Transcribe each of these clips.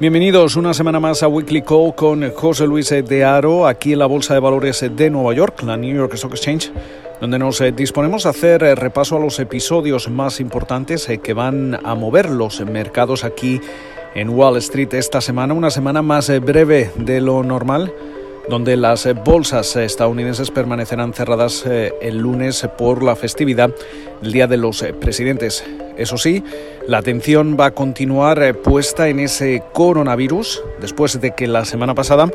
Bienvenidos una semana más a Weekly Call con José Luis de Aro, aquí en la Bolsa de Valores de Nueva York, la New York Stock Exchange, donde nos eh, disponemos a hacer eh, repaso a los episodios más importantes eh, que van a mover los mercados aquí en Wall Street esta semana, una semana más breve de lo normal donde las bolsas estadounidenses permanecerán cerradas el lunes por la festividad, el Día de los Presidentes. Eso sí, la atención va a continuar eh, puesta en ese coronavirus, después de que la semana pasada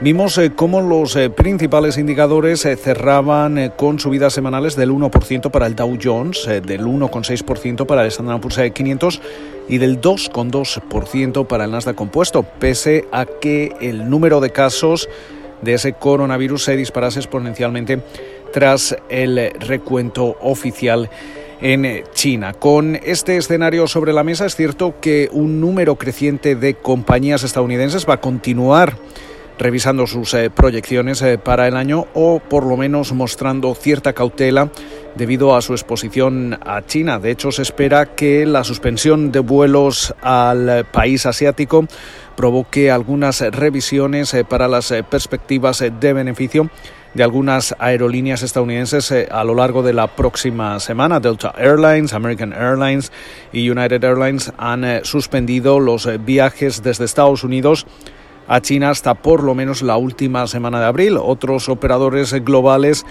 vimos eh, cómo los eh, principales indicadores cerraban con subidas semanales del 1% para el Dow Jones, del 1,6% para el Standard Poor's 500 y del 2,2% para el Nasdaq compuesto, pese a que el número de casos de ese coronavirus se disparase exponencialmente tras el recuento oficial en China. Con este escenario sobre la mesa es cierto que un número creciente de compañías estadounidenses va a continuar revisando sus eh, proyecciones eh, para el año o por lo menos mostrando cierta cautela debido a su exposición a China. De hecho, se espera que la suspensión de vuelos al país asiático provoque algunas revisiones eh, para las perspectivas de beneficio de algunas aerolíneas estadounidenses eh, a lo largo de la próxima semana. Delta Airlines, American Airlines y United Airlines han eh, suspendido los eh, viajes desde Estados Unidos a China hasta por lo menos la última semana de abril. Otros operadores globales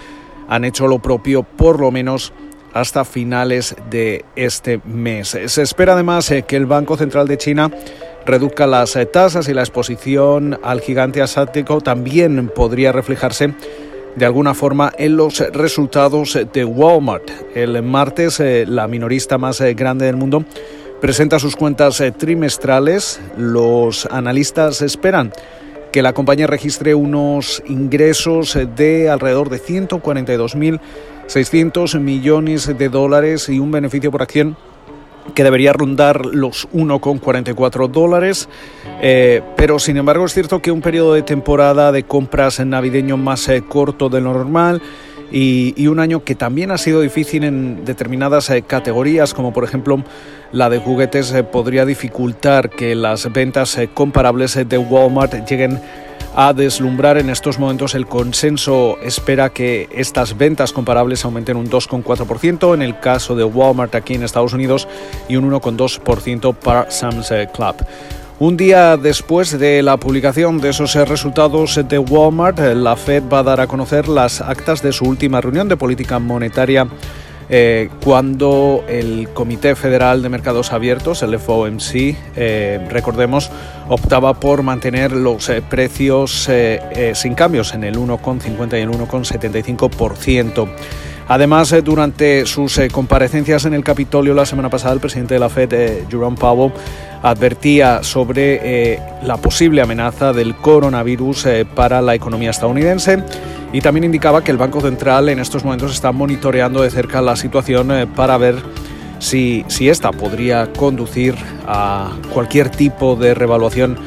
han hecho lo propio por lo menos hasta finales de este mes. Se espera además que el Banco Central de China reduzca las tasas y la exposición al gigante asiático también podría reflejarse de alguna forma en los resultados de Walmart. El martes, eh, la minorista más eh, grande del mundo presenta sus cuentas eh, trimestrales. Los analistas esperan que la compañía registre unos ingresos de alrededor de 142.600 millones de dólares y un beneficio por acción que debería rondar los 1,44 dólares, eh, pero sin embargo es cierto que un periodo de temporada de compras en navideño más eh, corto de lo normal y, un año que también ha sido difícil en determinadas eh, categorías, como por ejemplo la de juguetes, podría dificultar que las ventas comparables de Walmart lleguen a deslumbrar en estos momentos el consenso espera que estas ventas comparables aumenten un 2,4% en el caso de Walmart aquí en Estados Unidos y un 1,2% para Sam's Club. Un día después de la publicación de esos resultados de Walmart, la Fed va a dar a conocer las actas de su última reunión de política monetaria eh, cuando el Comité Federal de Mercados Abiertos, el FOMC, eh, recordemos, optaba por mantener los eh, precios sin cambios en el 1,50 y el 1,75%. Además, durante sus comparecencias en el Capitolio la semana pasada, el presidente de la Fed, Jerome Powell, advertía sobre la posible amenaza del coronavirus para la economía estadounidense y también indicaba que el Banco Central en estos momentos está monitoreando de cerca la situación eh, para ver si, si esta podría conducir a cualquier tipo de revaluación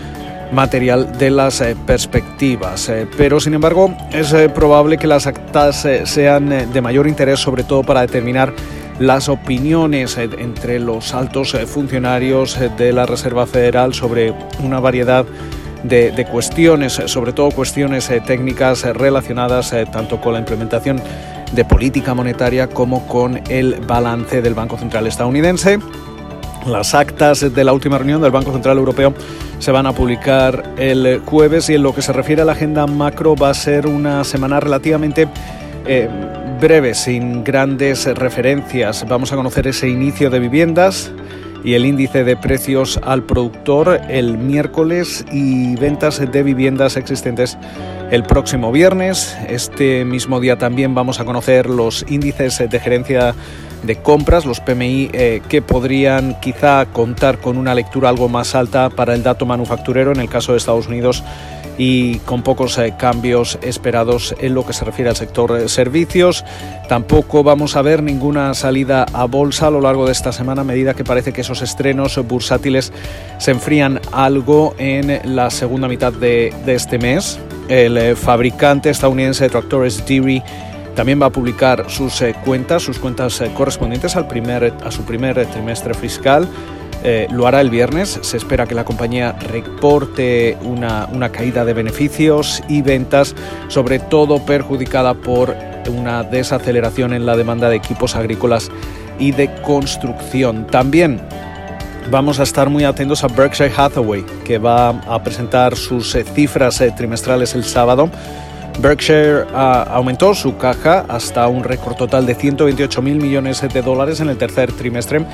material de las eh, perspectivas. Eh, pero sin embargo es probable que las actas sean de mayor interés sobre todo para determinar las opiniones entre los altos funcionarios de la Reserva Federal sobre una variedad de, cuestiones, sobre todo cuestiones eh, técnicas eh, relacionadas eh, tanto con la implementación de política monetaria como con el balance del Banco Central estadounidense. Las actas de la última reunión del Banco Central Europeo se van a publicar el jueves y en lo que se refiere a la agenda macro va a ser una semana relativamente breve, sin grandes referencias. Vamos a conocer ese inicio de viviendas y el índice de precios al productor el miércoles y ventas de viviendas existentes el próximo viernes. Este mismo día también vamos a conocer los índices de gerencia de compras, los PMI, eh, que podrían quizá contar con una lectura algo más alta para el dato manufacturero en el caso de Estados Unidos y con pocos eh, cambios esperados en lo que se refiere al sector eh, servicios. Tampoco vamos a ver ninguna salida a bolsa a lo largo de esta semana a medida que parece que esos estrenos bursátiles se enfrían algo en la segunda mitad de, este mes. El eh, fabricante estadounidense de tractores Deere también va a publicar sus cuentas, sus cuentas correspondientes al primer, a su primer trimestre fiscal eh, lo hará el viernes. Se espera que la compañía reporte una, una caída de beneficios y ventas, sobre todo perjudicada por una desaceleración en la demanda de equipos agrícolas y de construcción. También vamos a estar muy atentos a Berkshire Hathaway, que va a presentar sus eh, cifras eh, trimestrales el sábado. Berkshire ah, aumentó su caja hasta un récord total de 128 mil millones de dólares en el tercer trimestre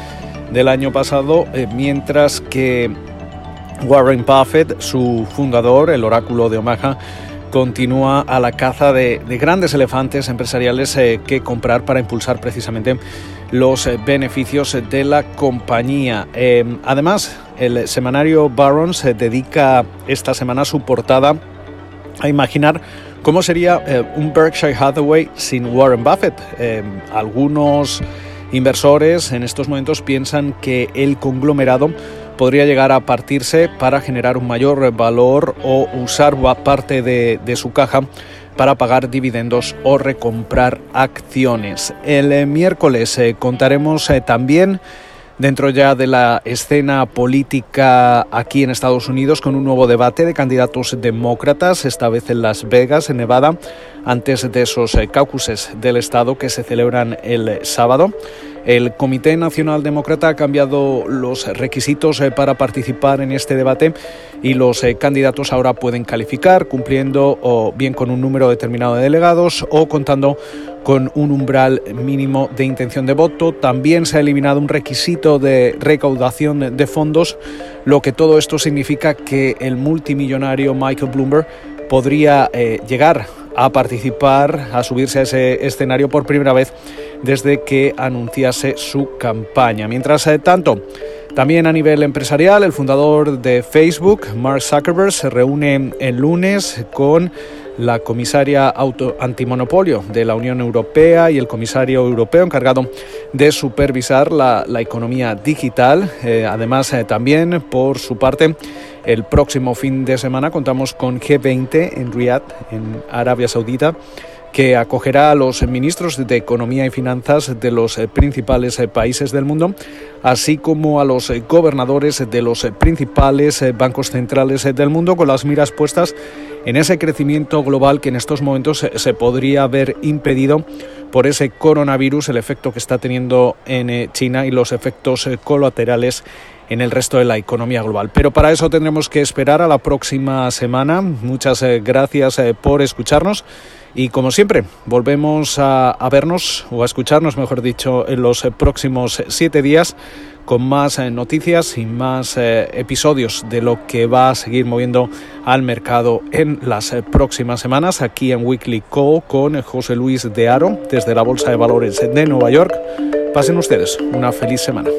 del año pasado, eh, mientras que Warren Buffett, su fundador, el oráculo de Omaha, continúa a la caza de, grandes elefantes empresariales que comprar para impulsar precisamente los eh, beneficios de la compañía. Em, además, el semanario Barron se dedica esta semana su portada a imaginar cómo sería eh, un Berkshire Hathaway sin Warren Buffett. Em, algunos inversores en estos momentos piensan que el conglomerado podría llegar a partirse para generar un mayor valor o usar parte de, su caja para pagar dividendos o recomprar acciones. El miércoles eh, contaremos eh, también dentro ya de la escena política aquí en Estados Unidos con un nuevo debate de candidatos demócratas, esta vez en Las Vegas, en Nevada, antes de esos caucuses del Estado que se celebran el sábado. El Comité Nacional Demócrata ha cambiado los requisitos eh, para participar en este debate y los eh, candidatos ahora pueden calificar cumpliendo o bien con un número determinado de delegados o contando con un umbral mínimo de intención de voto. También se ha eliminado un requisito de recaudación de fondos, lo que todo esto significa que el multimillonario Michael Bloomberg podría eh, llegar a participar, a subirse a ese escenario por primera vez desde que anunciase su campaña. Mientras eh, tanto, también a nivel empresarial, el fundador de Facebook, Mark Zuckerberg, se reúne el lunes con la comisaria auto antimonopolio de la Unión Europea y el comisario europeo encargado de supervisar la, economía digital. Eh, además, eh, también por su parte, el próximo fin de semana contamos con G20 en Riyadh, en Arabia Saudita que acogerá a los ministros de Economía y Finanzas de los eh, principales países del mundo, así como a los gobernadores de los principales bancos centrales del mundo, con las miras puestas en ese crecimiento global que en estos momentos se podría haber impedido por ese coronavirus, el efecto que está teniendo en China y los efectos colaterales en el resto de la economía global. Pero para eso tendremos que esperar a la próxima semana. Muchas gracias por escucharnos. Y como siempre, volvemos a, vernos o a escucharnos, mejor dicho, en los próximos siete días con más eh, noticias y más eh, episodios de lo que va a seguir moviendo al mercado en las eh, próximas semanas aquí en Weekly Co con José Luis de Aro desde la Bolsa de Valores de Nueva York. Pasen ustedes una feliz semana.